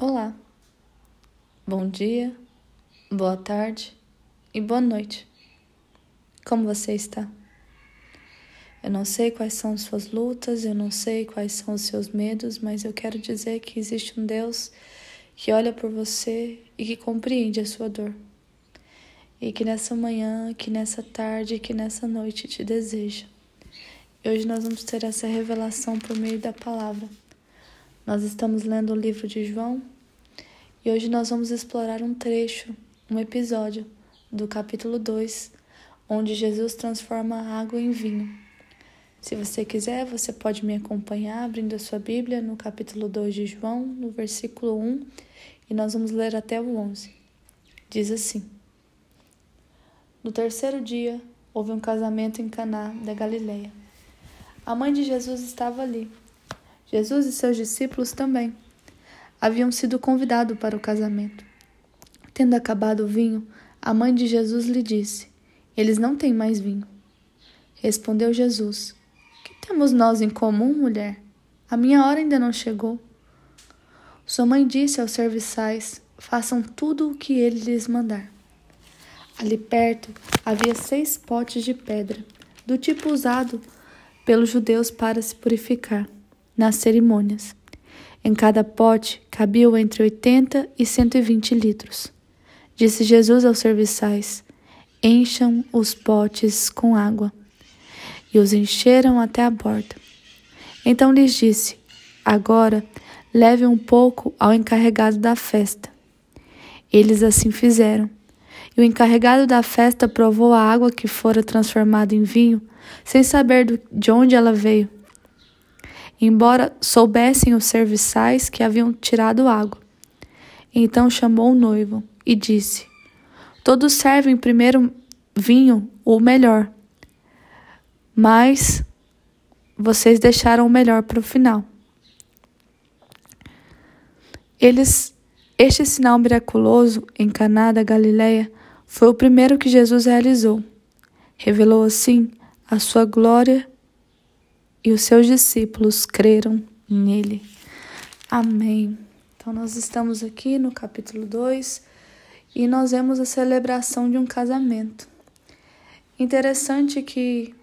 Olá, bom dia, boa tarde e boa noite. Como você está? Eu não sei quais são as suas lutas, eu não sei quais são os seus medos, mas eu quero dizer que existe um Deus que olha por você e que compreende a sua dor. E que nessa manhã, que nessa tarde, que nessa noite te deseja. E hoje nós vamos ter essa revelação por meio da palavra. Nós estamos lendo o livro de João e hoje nós vamos explorar um trecho, um episódio do capítulo 2, onde Jesus transforma a água em vinho. Se você quiser, você pode me acompanhar abrindo a sua Bíblia no capítulo 2 de João, no versículo 1, e nós vamos ler até o 11. Diz assim: No terceiro dia, houve um casamento em Caná da Galileia. A mãe de Jesus estava ali Jesus e seus discípulos também haviam sido convidados para o casamento. Tendo acabado o vinho, a mãe de Jesus lhe disse: Eles não têm mais vinho. Respondeu Jesus: Que temos nós em comum, mulher? A minha hora ainda não chegou. Sua mãe disse aos serviçais: Façam tudo o que ele lhes mandar. Ali perto havia seis potes de pedra, do tipo usado pelos judeus para se purificar nas cerimônias. Em cada pote cabiam entre 80 e 120 litros. Disse Jesus aos serviçais: Encham os potes com água. E os encheram até a borda. Então lhes disse: Agora leve um pouco ao encarregado da festa. Eles assim fizeram. E o encarregado da festa provou a água que fora transformada em vinho, sem saber de onde ela veio embora soubessem os serviçais que haviam tirado água. Então chamou o noivo e disse: Todos servem primeiro vinho, o melhor, mas vocês deixaram o melhor para o final. Eles, este sinal miraculoso em Caná da Galileia foi o primeiro que Jesus realizou. Revelou assim a sua glória e os seus discípulos creram nele. Amém. Então, nós estamos aqui no capítulo 2 e nós vemos a celebração de um casamento. Interessante que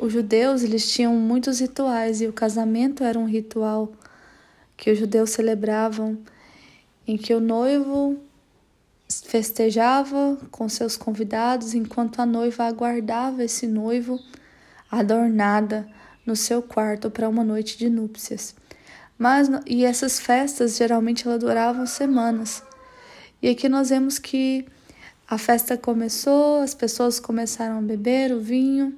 os judeus eles tinham muitos rituais e o casamento era um ritual que os judeus celebravam em que o noivo festejava com seus convidados enquanto a noiva aguardava esse noivo adornada no seu quarto para uma noite de núpcias. Mas e essas festas geralmente elas duravam semanas. E aqui nós vemos que a festa começou, as pessoas começaram a beber o vinho,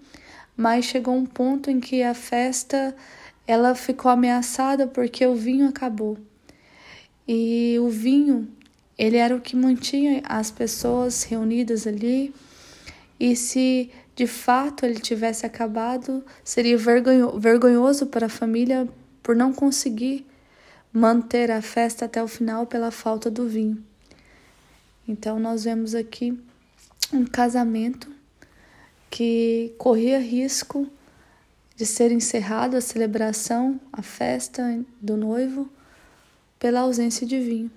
mas chegou um ponto em que a festa ela ficou ameaçada porque o vinho acabou. E o vinho, ele era o que mantinha as pessoas reunidas ali. E se de fato ele tivesse acabado, seria vergonhoso para a família por não conseguir manter a festa até o final pela falta do vinho. Então, nós vemos aqui um casamento que corria risco de ser encerrado a celebração, a festa do noivo, pela ausência de vinho.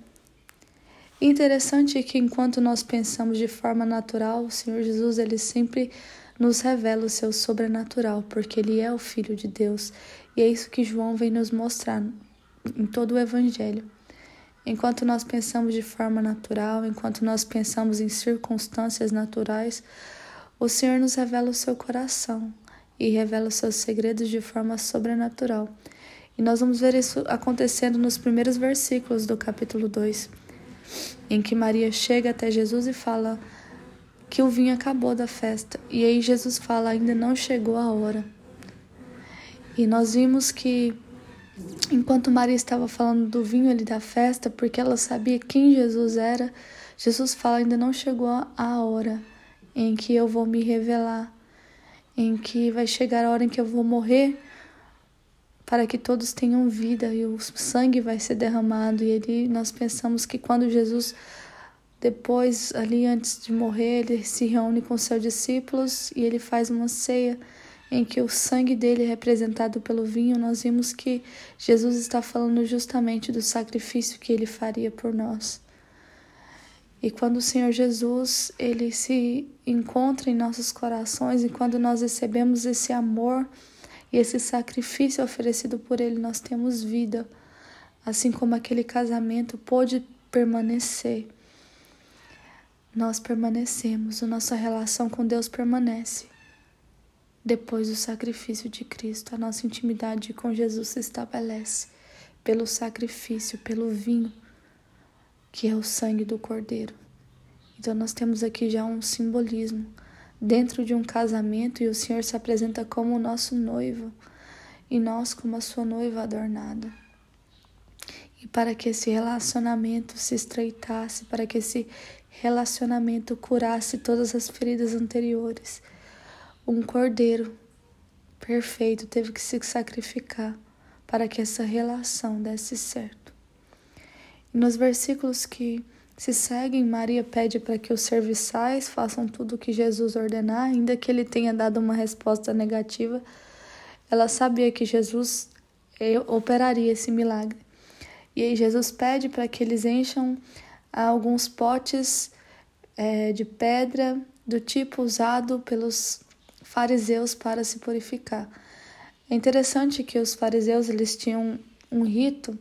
interessante que enquanto nós pensamos de forma natural, o Senhor Jesus ele sempre nos revela o seu sobrenatural, porque ele é o Filho de Deus, e é isso que João vem nos mostrar em todo o Evangelho. Enquanto nós pensamos de forma natural, enquanto nós pensamos em circunstâncias naturais, o Senhor nos revela o seu coração e revela os seus segredos de forma sobrenatural. E nós vamos ver isso acontecendo nos primeiros versículos do capítulo 2, em que Maria chega até Jesus e fala: que o vinho acabou da festa. E aí Jesus fala: ainda não chegou a hora. E nós vimos que enquanto Maria estava falando do vinho ali da festa, porque ela sabia quem Jesus era, Jesus fala: ainda não chegou a hora em que eu vou me revelar, em que vai chegar a hora em que eu vou morrer para que todos tenham vida e o sangue vai ser derramado. E ali nós pensamos que quando Jesus depois, ali antes de morrer, ele se reúne com seus discípulos e ele faz uma ceia em que o sangue dele é representado pelo vinho, nós vimos que Jesus está falando justamente do sacrifício que ele faria por nós. E quando o Senhor Jesus, ele se encontra em nossos corações e quando nós recebemos esse amor e esse sacrifício oferecido por ele, nós temos vida, assim como aquele casamento pôde permanecer. Nós permanecemos, a nossa relação com Deus permanece. Depois do sacrifício de Cristo, a nossa intimidade com Jesus se estabelece pelo sacrifício, pelo vinho, que é o sangue do Cordeiro. Então, nós temos aqui já um simbolismo dentro de um casamento e o Senhor se apresenta como o nosso noivo e nós como a sua noiva adornada. Para que esse relacionamento se estreitasse, para que esse relacionamento curasse todas as feridas anteriores, um cordeiro perfeito teve que se sacrificar para que essa relação desse certo. E nos versículos que se seguem, Maria pede para que os serviçais façam tudo o que Jesus ordenar, ainda que ele tenha dado uma resposta negativa. Ela sabia que Jesus eh, operaria esse milagre. E aí Jesus pede para que eles encham alguns potes é, de pedra do tipo usado pelos fariseus para se purificar. É interessante que os fariseus eles tinham um rito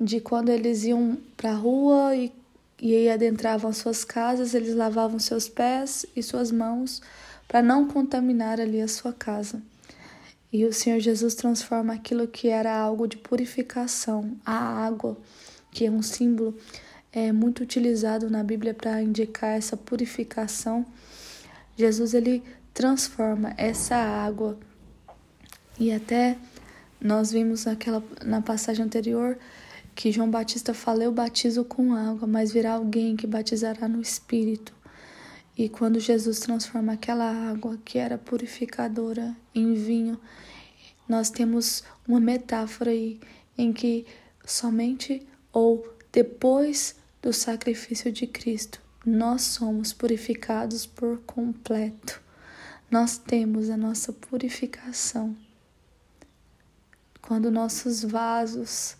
de quando eles iam para a rua e, e aí adentravam suas casas, eles lavavam seus pés e suas mãos para não contaminar ali a sua casa. E o Senhor Jesus transforma aquilo que era algo de purificação, a água, que é um símbolo é, muito utilizado na Bíblia para indicar essa purificação. Jesus ele transforma essa água. E até nós vimos naquela, na passagem anterior que João Batista fala: Eu batizo com água, mas virá alguém que batizará no Espírito. E quando Jesus transforma aquela água que era purificadora em vinho, nós temos uma metáfora aí em que somente ou depois do sacrifício de Cristo nós somos purificados por completo nós temos a nossa purificação. Quando nossos vasos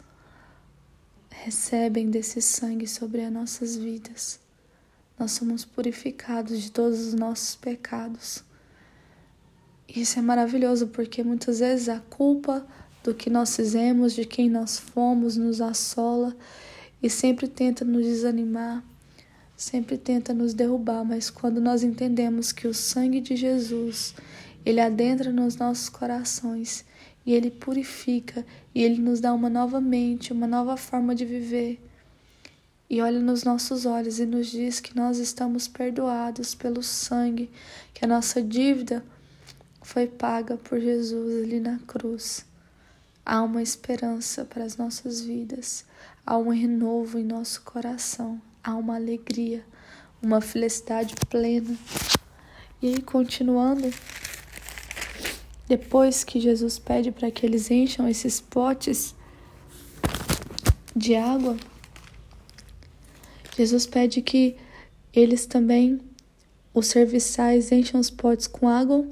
recebem desse sangue sobre as nossas vidas, nós somos purificados de todos os nossos pecados. Isso é maravilhoso porque muitas vezes a culpa do que nós fizemos, de quem nós fomos, nos assola e sempre tenta nos desanimar sempre tenta nos derrubar, mas quando nós entendemos que o sangue de Jesus, ele adentra nos nossos corações e ele purifica e ele nos dá uma nova mente, uma nova forma de viver. E olha nos nossos olhos e nos diz que nós estamos perdoados pelo sangue, que a nossa dívida foi paga por Jesus ali na cruz. Há uma esperança para as nossas vidas, há um renovo em nosso coração há uma alegria, uma felicidade plena. E aí, continuando, depois que Jesus pede para que eles encham esses potes de água, Jesus pede que eles também, os serviçais, encham os potes com água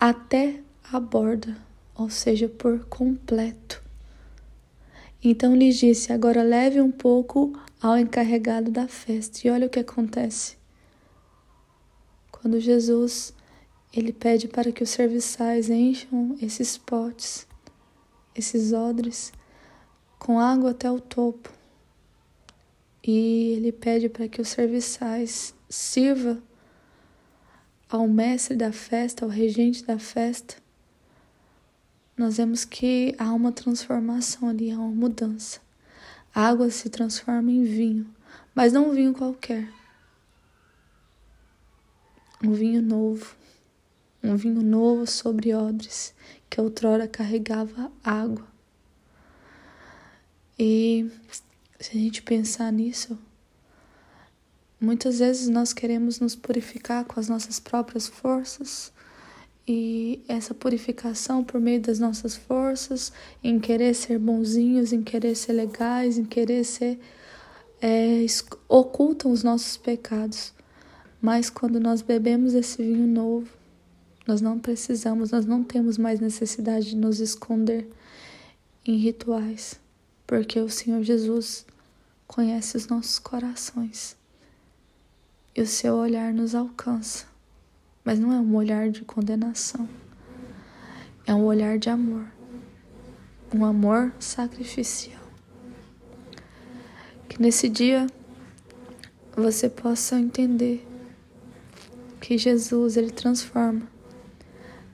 até a borda, ou seja, por completo. Então lhes disse: Agora leve um pouco ao encarregado da festa. E olha o que acontece. Quando Jesus ele pede para que os serviçais encham esses potes, esses odres, com água até o topo. E ele pede para que os serviçais sirva ao mestre da festa, ao regente da festa. Nós vemos que há uma transformação ali, há uma mudança. A água se transforma em vinho, mas não um vinho qualquer. Um vinho novo, um vinho novo sobre odres, que outrora carregava água. E se a gente pensar nisso, muitas vezes nós queremos nos purificar com as nossas próprias forças, e essa purificação por meio das nossas forças, em querer ser bonzinhos, em querer ser legais, em querer ser. É, ocultam os nossos pecados. Mas quando nós bebemos esse vinho novo, Nós não precisamos, nós não temos mais necessidade de nos esconder em rituais, porque o Senhor Jesus conhece os nossos corações e o seu olhar nos alcança, mas não é um olhar de condenação, é um olhar de amor, um amor sacrificial. Que nesse dia você possa entender que Jesus ele transforma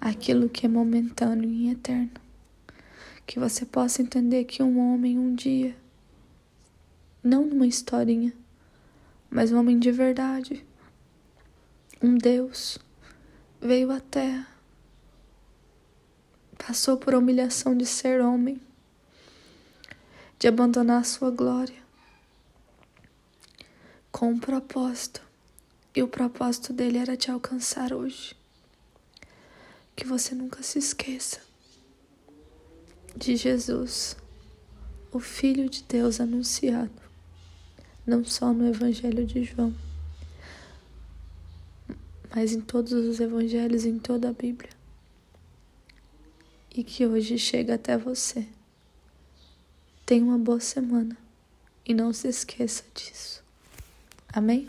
aquilo que é momentâneo em eterno. Que você possa entender que um homem um dia, não numa historinha, mas um homem de verdade, um Deus, veio à terra, passou por a humilhação de ser homem, de abandonar a sua glória, com um propósito, e o propósito dele era te alcançar hoje. Que você nunca se esqueça de Jesus, o Filho de Deus anunciado não só no Evangelho de João, mas em todos os evangelhos, em toda a Bíblia. E que hoje chega até você. Tenha uma boa semana e não se esqueça disso. Amém?